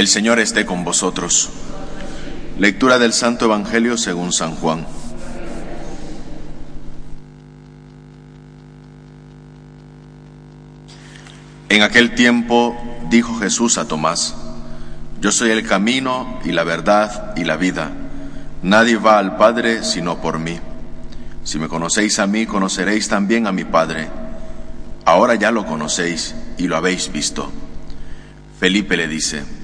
El Señor esté con vosotros. Lectura del Santo Evangelio según San Juan. En aquel tiempo dijo Jesús a Tomás, Yo soy el camino y la verdad y la vida. Nadie va al Padre sino por mí. Si me conocéis a mí, conoceréis también a mi Padre. Ahora ya lo conocéis y lo habéis visto. Felipe le dice,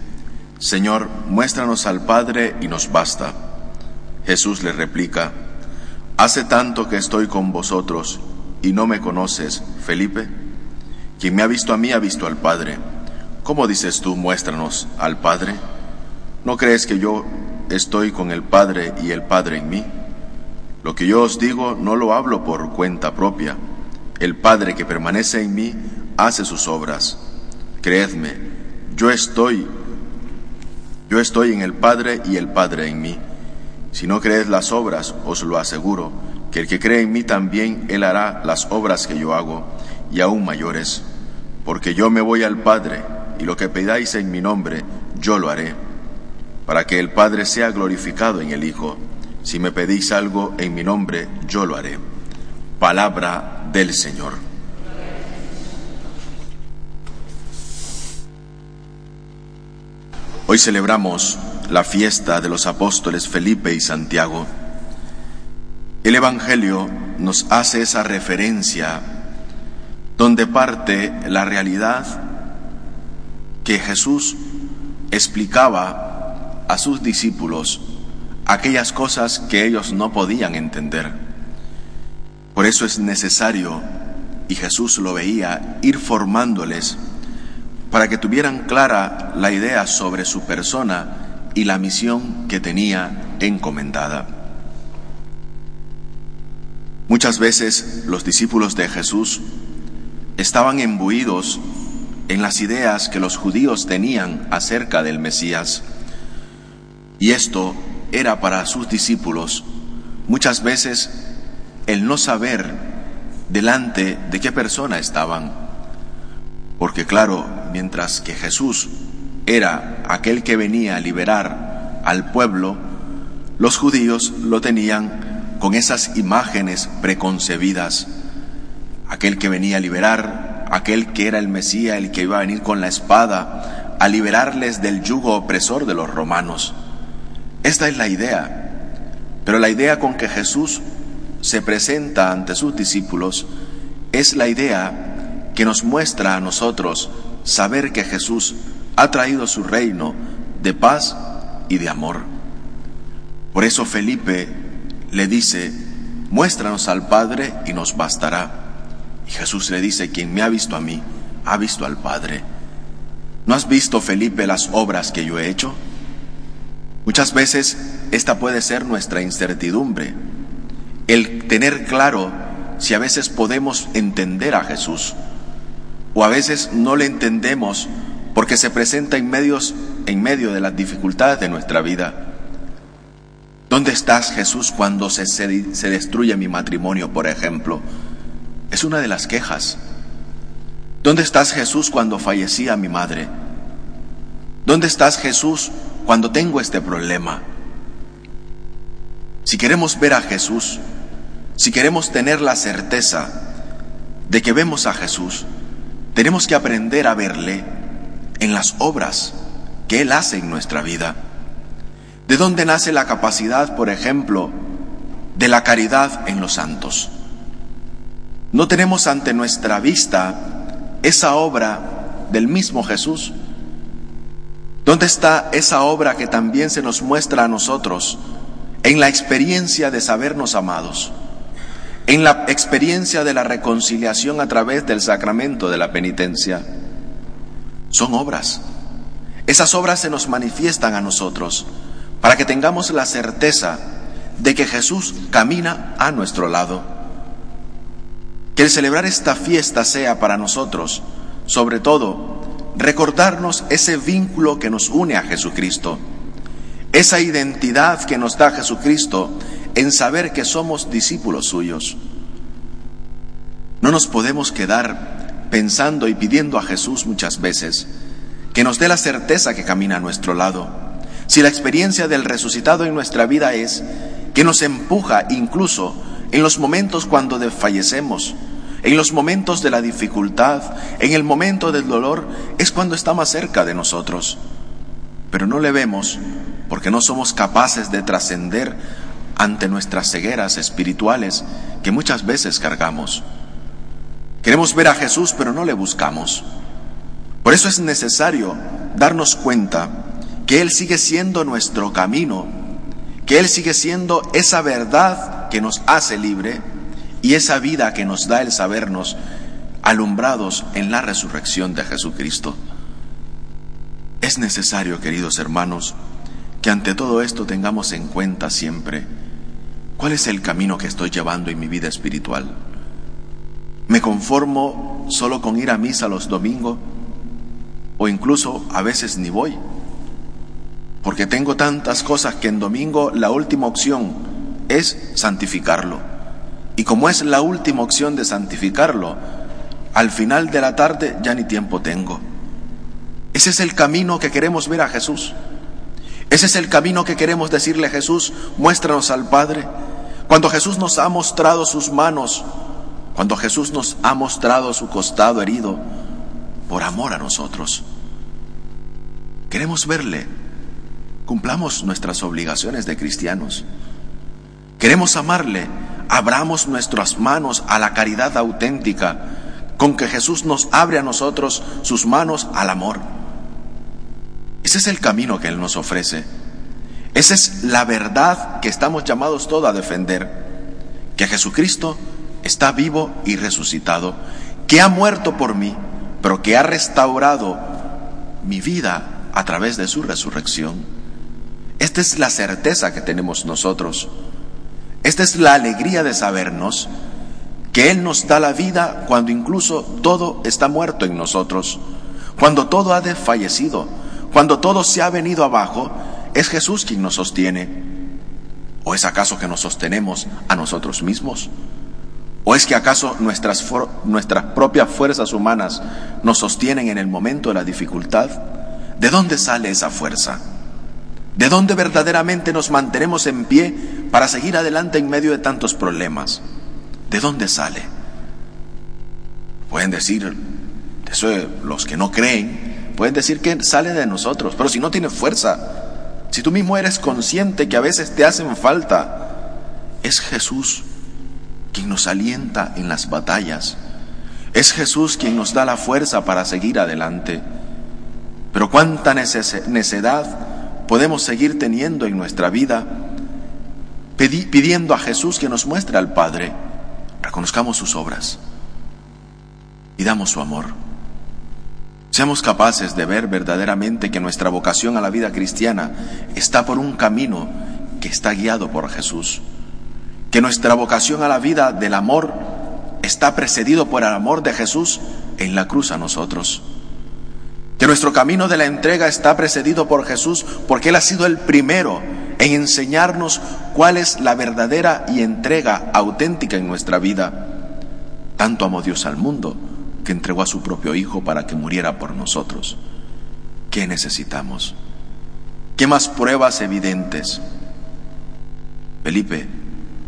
Señor, muéstranos al Padre y nos basta. Jesús le replica, Hace tanto que estoy con vosotros y no me conoces, Felipe. Quien me ha visto a mí ha visto al Padre. ¿Cómo dices tú, muéstranos al Padre? ¿No crees que yo estoy con el Padre y el Padre en mí? Lo que yo os digo no lo hablo por cuenta propia. El Padre que permanece en mí hace sus obras. Creedme, yo estoy yo estoy en el Padre y el Padre en mí. Si no creed las obras, os lo aseguro, que el que cree en mí también, él hará las obras que yo hago, y aún mayores. Porque yo me voy al Padre, y lo que pedáis en mi nombre, yo lo haré, para que el Padre sea glorificado en el Hijo. Si me pedís algo en mi nombre, yo lo haré. Palabra del Señor. Hoy celebramos la fiesta de los apóstoles Felipe y Santiago. El Evangelio nos hace esa referencia donde parte la realidad que Jesús explicaba a sus discípulos aquellas cosas que ellos no podían entender. Por eso es necesario, y Jesús lo veía, ir formándoles para que tuvieran clara la idea sobre su persona y la misión que tenía encomendada. Muchas veces los discípulos de Jesús estaban embuidos en las ideas que los judíos tenían acerca del Mesías. Y esto era para sus discípulos muchas veces el no saber delante de qué persona estaban. Porque claro, mientras que Jesús era aquel que venía a liberar al pueblo, los judíos lo tenían con esas imágenes preconcebidas. Aquel que venía a liberar, aquel que era el Mesías, el que iba a venir con la espada a liberarles del yugo opresor de los romanos. Esta es la idea. Pero la idea con que Jesús se presenta ante sus discípulos es la idea que nos muestra a nosotros saber que Jesús ha traído su reino de paz y de amor. Por eso Felipe le dice, muéstranos al Padre y nos bastará. Y Jesús le dice, quien me ha visto a mí, ha visto al Padre. ¿No has visto, Felipe, las obras que yo he hecho? Muchas veces esta puede ser nuestra incertidumbre, el tener claro si a veces podemos entender a Jesús o a veces no le entendemos porque se presenta en, medios, en medio de las dificultades de nuestra vida. ¿Dónde estás Jesús cuando se, se, se destruye mi matrimonio, por ejemplo? Es una de las quejas. ¿Dónde estás Jesús cuando fallecía mi madre? ¿Dónde estás Jesús cuando tengo este problema? Si queremos ver a Jesús, si queremos tener la certeza de que vemos a Jesús, tenemos que aprender a verle en las obras que Él hace en nuestra vida. ¿De dónde nace la capacidad, por ejemplo, de la caridad en los santos? No tenemos ante nuestra vista esa obra del mismo Jesús. ¿Dónde está esa obra que también se nos muestra a nosotros en la experiencia de sabernos amados? En la experiencia de la reconciliación a través del sacramento de la penitencia. Son obras. Esas obras se nos manifiestan a nosotros para que tengamos la certeza de que Jesús camina a nuestro lado. Que el celebrar esta fiesta sea para nosotros, sobre todo, recordarnos ese vínculo que nos une a Jesucristo, esa identidad que nos da Jesucristo en saber que somos discípulos suyos. No nos podemos quedar pensando y pidiendo a Jesús muchas veces que nos dé la certeza que camina a nuestro lado. Si la experiencia del resucitado en nuestra vida es que nos empuja incluso en los momentos cuando desfallecemos, en los momentos de la dificultad, en el momento del dolor, es cuando está más cerca de nosotros. Pero no le vemos porque no somos capaces de trascender ante nuestras cegueras espirituales que muchas veces cargamos. Queremos ver a Jesús, pero no le buscamos. Por eso es necesario darnos cuenta que Él sigue siendo nuestro camino, que Él sigue siendo esa verdad que nos hace libre y esa vida que nos da el sabernos alumbrados en la resurrección de Jesucristo. Es necesario, queridos hermanos, que ante todo esto tengamos en cuenta siempre ¿Cuál es el camino que estoy llevando en mi vida espiritual? ¿Me conformo solo con ir a misa los domingos? ¿O incluso a veces ni voy? Porque tengo tantas cosas que en domingo la última opción es santificarlo. Y como es la última opción de santificarlo, al final de la tarde ya ni tiempo tengo. Ese es el camino que queremos ver a Jesús. Ese es el camino que queremos decirle a Jesús, muéstranos al Padre. Cuando Jesús nos ha mostrado sus manos, cuando Jesús nos ha mostrado su costado herido, por amor a nosotros. Queremos verle, cumplamos nuestras obligaciones de cristianos. Queremos amarle, abramos nuestras manos a la caridad auténtica, con que Jesús nos abre a nosotros sus manos al amor. Ese es el camino que Él nos ofrece. Esa es la verdad que estamos llamados todos a defender. Que Jesucristo está vivo y resucitado, que ha muerto por mí, pero que ha restaurado mi vida a través de su resurrección. Esta es la certeza que tenemos nosotros. Esta es la alegría de sabernos que Él nos da la vida cuando incluso todo está muerto en nosotros, cuando todo ha desfallecido, cuando todo se ha venido abajo, es Jesús quien nos sostiene. ¿O es acaso que nos sostenemos a nosotros mismos? ¿O es que acaso nuestras, nuestras propias fuerzas humanas nos sostienen en el momento de la dificultad? ¿De dónde sale esa fuerza? ¿De dónde verdaderamente nos mantenemos en pie para seguir adelante en medio de tantos problemas? ¿De dónde sale? Pueden decir, eso los que no creen, Pueden decir que sale de nosotros, pero si no tiene fuerza, si tú mismo eres consciente que a veces te hacen falta, es Jesús quien nos alienta en las batallas. Es Jesús quien nos da la fuerza para seguir adelante. Pero cuánta necedad podemos seguir teniendo en nuestra vida pidiendo a Jesús que nos muestre al Padre. Reconozcamos sus obras y damos su amor. Seamos capaces de ver verdaderamente que nuestra vocación a la vida cristiana está por un camino que está guiado por Jesús. Que nuestra vocación a la vida del amor está precedido por el amor de Jesús en la cruz a nosotros. Que nuestro camino de la entrega está precedido por Jesús porque Él ha sido el primero en enseñarnos cuál es la verdadera y entrega auténtica en nuestra vida. Tanto amó Dios al mundo que entregó a su propio Hijo para que muriera por nosotros. ¿Qué necesitamos? ¿Qué más pruebas evidentes? Felipe,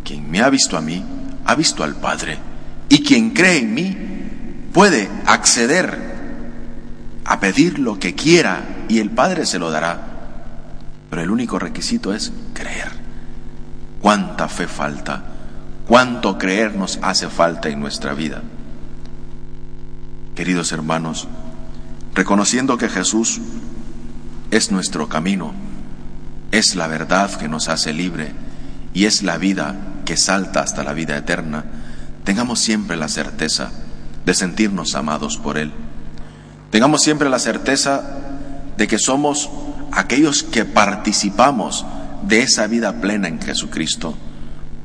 quien me ha visto a mí, ha visto al Padre. Y quien cree en mí puede acceder a pedir lo que quiera y el Padre se lo dará. Pero el único requisito es creer. ¿Cuánta fe falta? ¿Cuánto creer nos hace falta en nuestra vida? Queridos hermanos, reconociendo que Jesús es nuestro camino, es la verdad que nos hace libre y es la vida que salta hasta la vida eterna, tengamos siempre la certeza de sentirnos amados por Él. Tengamos siempre la certeza de que somos aquellos que participamos de esa vida plena en Jesucristo,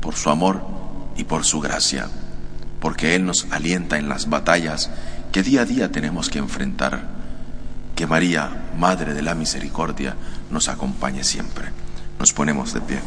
por su amor y por su gracia, porque Él nos alienta en las batallas que día a día tenemos que enfrentar. Que María, Madre de la Misericordia, nos acompañe siempre. Nos ponemos de pie.